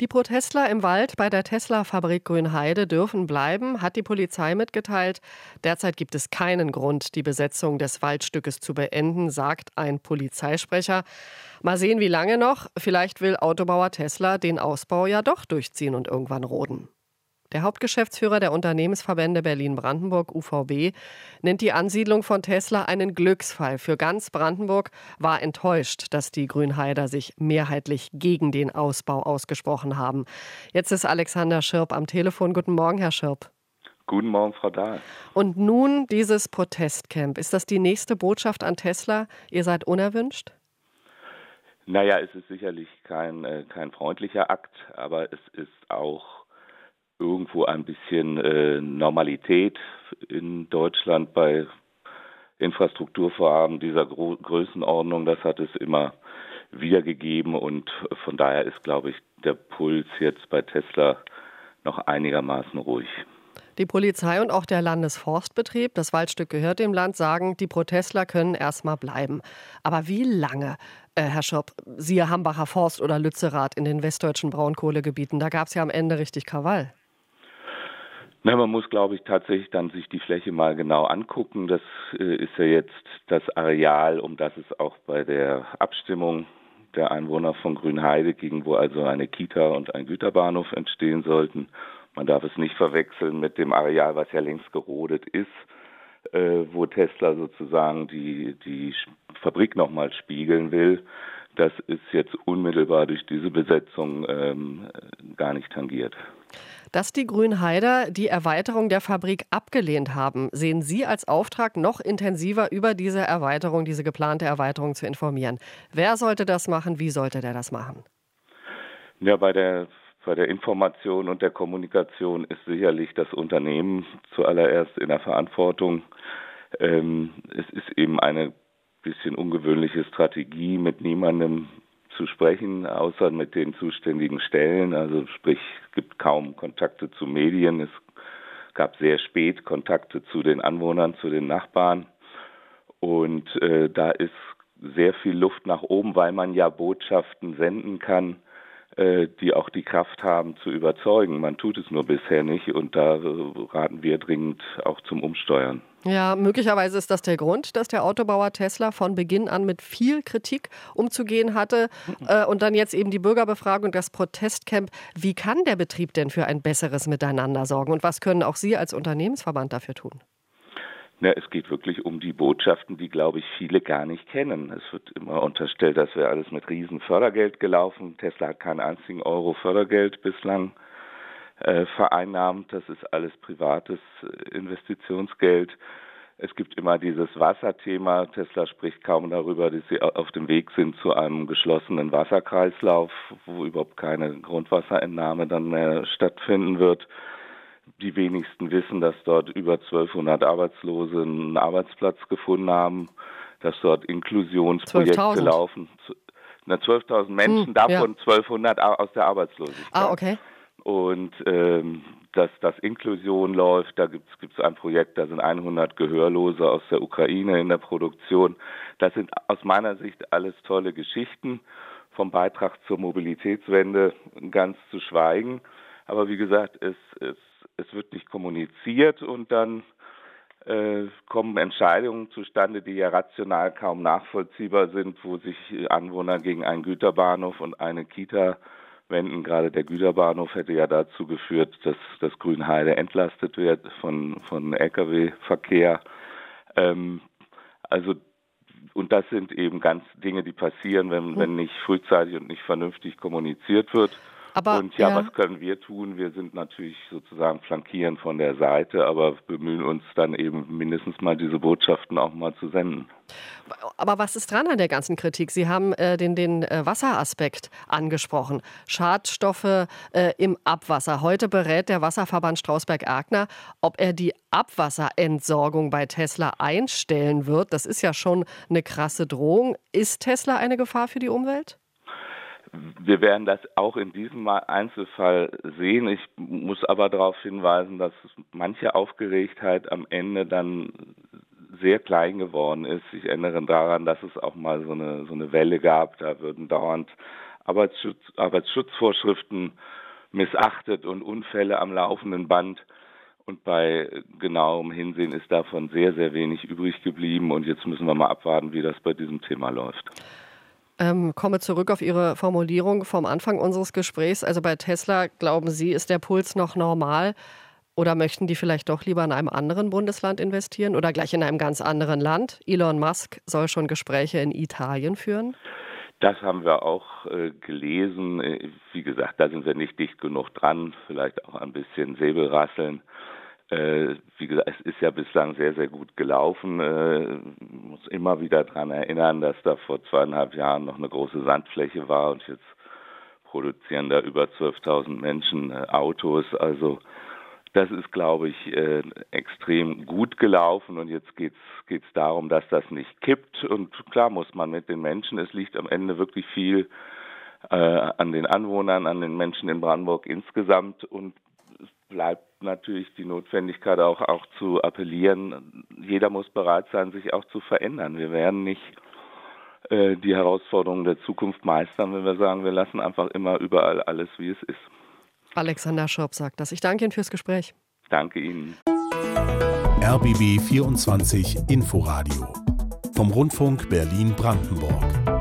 Die Protestler im Wald bei der Tesla-Fabrik Grünheide dürfen bleiben, hat die Polizei mitgeteilt. Derzeit gibt es keinen Grund, die Besetzung des Waldstückes zu beenden, sagt ein Polizeisprecher. Mal sehen, wie lange noch. Vielleicht will Autobauer Tesla den Ausbau ja doch durchziehen und irgendwann roden. Der Hauptgeschäftsführer der Unternehmensverbände Berlin-Brandenburg UVB nennt die Ansiedlung von Tesla einen Glücksfall für ganz Brandenburg, war enttäuscht, dass die Grünheider sich mehrheitlich gegen den Ausbau ausgesprochen haben. Jetzt ist Alexander Schirp am Telefon. Guten Morgen, Herr Schirp. Guten Morgen, Frau Dahl. Und nun dieses Protestcamp. Ist das die nächste Botschaft an Tesla? Ihr seid unerwünscht? Naja, es ist sicherlich kein, äh, kein freundlicher Akt, aber es ist auch irgendwo ein bisschen äh, Normalität in Deutschland bei Infrastrukturvorhaben dieser Gro Größenordnung. Das hat es immer wiedergegeben und von daher ist, glaube ich, der Puls jetzt bei Tesla noch einigermaßen ruhig. Die Polizei und auch der Landesforstbetrieb, das Waldstück gehört dem Land, sagen, die Protestler können erstmal bleiben. Aber wie lange, äh, Herr Schopp, siehe Hambacher Forst oder Lützerath in den westdeutschen Braunkohlegebieten, da gab es ja am Ende richtig Krawall. Na, man muss, glaube ich, tatsächlich dann sich die Fläche mal genau angucken. Das äh, ist ja jetzt das Areal, um das es auch bei der Abstimmung der Einwohner von Grünheide ging, wo also eine Kita und ein Güterbahnhof entstehen sollten. Man darf es nicht verwechseln mit dem Areal, was ja längst gerodet ist, äh, wo Tesla sozusagen die, die Fabrik nochmal spiegeln will. Das ist jetzt unmittelbar durch diese Besetzung ähm, gar nicht tangiert. Dass die Grünheider die Erweiterung der Fabrik abgelehnt haben, sehen Sie als Auftrag, noch intensiver über diese Erweiterung, diese geplante Erweiterung zu informieren. Wer sollte das machen? Wie sollte der das machen? Ja, bei der, bei der Information und der Kommunikation ist sicherlich das Unternehmen zuallererst in der Verantwortung. Ähm, es ist eben eine bisschen ungewöhnliche Strategie, mit niemandem zu sprechen, außer mit den zuständigen Stellen. Also sprich, es gibt kaum Kontakte zu Medien. Es gab sehr spät Kontakte zu den Anwohnern, zu den Nachbarn. Und äh, da ist sehr viel Luft nach oben, weil man ja Botschaften senden kann, äh, die auch die Kraft haben zu überzeugen. Man tut es nur bisher nicht und da raten wir dringend auch zum Umsteuern. Ja, möglicherweise ist das der Grund, dass der Autobauer Tesla von Beginn an mit viel Kritik umzugehen hatte äh, und dann jetzt eben die Bürgerbefragung, das Protestcamp. Wie kann der Betrieb denn für ein besseres Miteinander sorgen und was können auch Sie als Unternehmensverband dafür tun? Ja, es geht wirklich um die Botschaften, die, glaube ich, viele gar nicht kennen. Es wird immer unterstellt, dass wäre alles mit riesen Fördergeld gelaufen. Tesla hat keinen einzigen Euro Fördergeld bislang äh, vereinnahmt. Das ist alles privates äh, Investitionsgeld. Es gibt immer dieses Wasserthema. Tesla spricht kaum darüber, dass sie auf dem Weg sind zu einem geschlossenen Wasserkreislauf, wo überhaupt keine Grundwasserentnahme dann mehr stattfinden wird. Die wenigsten wissen, dass dort über 1200 Arbeitslose einen Arbeitsplatz gefunden haben, dass dort Inklusionsprojekte laufen. Na, 12.000 Menschen, hm, davon ja. 1200 aus der Arbeitslosigkeit. Ah, okay. Und ähm, dass das Inklusion läuft, da gibt es ein Projekt, da sind 100 Gehörlose aus der Ukraine in der Produktion. Das sind aus meiner Sicht alles tolle Geschichten, vom Beitrag zur Mobilitätswende ganz zu schweigen. Aber wie gesagt, es, es es wird nicht kommuniziert und dann äh, kommen Entscheidungen zustande, die ja rational kaum nachvollziehbar sind, wo sich Anwohner gegen einen Güterbahnhof und eine Kita wenden. Gerade der Güterbahnhof hätte ja dazu geführt, dass das Grünheide entlastet wird von, von Lkw-Verkehr. Ähm, also und das sind eben ganz Dinge, die passieren, wenn, wenn nicht frühzeitig und nicht vernünftig kommuniziert wird. Aber, und ja, ja, was können wir tun? Wir sind natürlich sozusagen flankieren von der Seite, aber bemühen uns dann eben mindestens mal diese Botschaften auch mal zu senden. Aber was ist dran an der ganzen Kritik? Sie haben äh, den, den äh, Wasseraspekt angesprochen. Schadstoffe äh, im Abwasser. Heute berät der Wasserverband Strausberg-Erkner, ob er die Abwasserentsorgung bei Tesla einstellen wird. Das ist ja schon eine krasse Drohung. Ist Tesla eine Gefahr für die Umwelt? Wir werden das auch in diesem Einzelfall sehen. Ich muss aber darauf hinweisen, dass manche Aufgeregtheit am Ende dann sehr klein geworden ist. Ich erinnere daran, dass es auch mal so eine, so eine Welle gab. Da würden dauernd Arbeitsschutz, Arbeitsschutzvorschriften missachtet und Unfälle am laufenden Band. Und bei genauem Hinsehen ist davon sehr, sehr wenig übrig geblieben. Und jetzt müssen wir mal abwarten, wie das bei diesem Thema läuft. Ähm, komme zurück auf Ihre Formulierung vom Anfang unseres Gesprächs. Also bei Tesla, glauben Sie, ist der Puls noch normal? Oder möchten die vielleicht doch lieber in einem anderen Bundesland investieren oder gleich in einem ganz anderen Land? Elon Musk soll schon Gespräche in Italien führen? Das haben wir auch äh, gelesen. Äh, wie gesagt, da sind wir nicht dicht genug dran. Vielleicht auch ein bisschen Säbelrasseln. Äh, wie gesagt, es ist ja bislang sehr, sehr gut gelaufen. Äh, muss immer wieder daran erinnern, dass da vor zweieinhalb Jahren noch eine große Sandfläche war und jetzt produzieren da über 12.000 Menschen äh, Autos. Also das ist, glaube ich, extrem gut gelaufen und jetzt geht es darum, dass das nicht kippt. Und klar muss man mit den Menschen, es liegt am Ende wirklich viel an den Anwohnern, an den Menschen in Brandenburg insgesamt und bleibt natürlich die Notwendigkeit auch, auch zu appellieren. Jeder muss bereit sein, sich auch zu verändern. Wir werden nicht äh, die Herausforderungen der Zukunft meistern, wenn wir sagen, wir lassen einfach immer überall alles, wie es ist. Alexander Schorb sagt das. Ich danke Ihnen fürs Gespräch. Danke Ihnen. RBB 24 Inforadio vom Rundfunk Berlin-Brandenburg.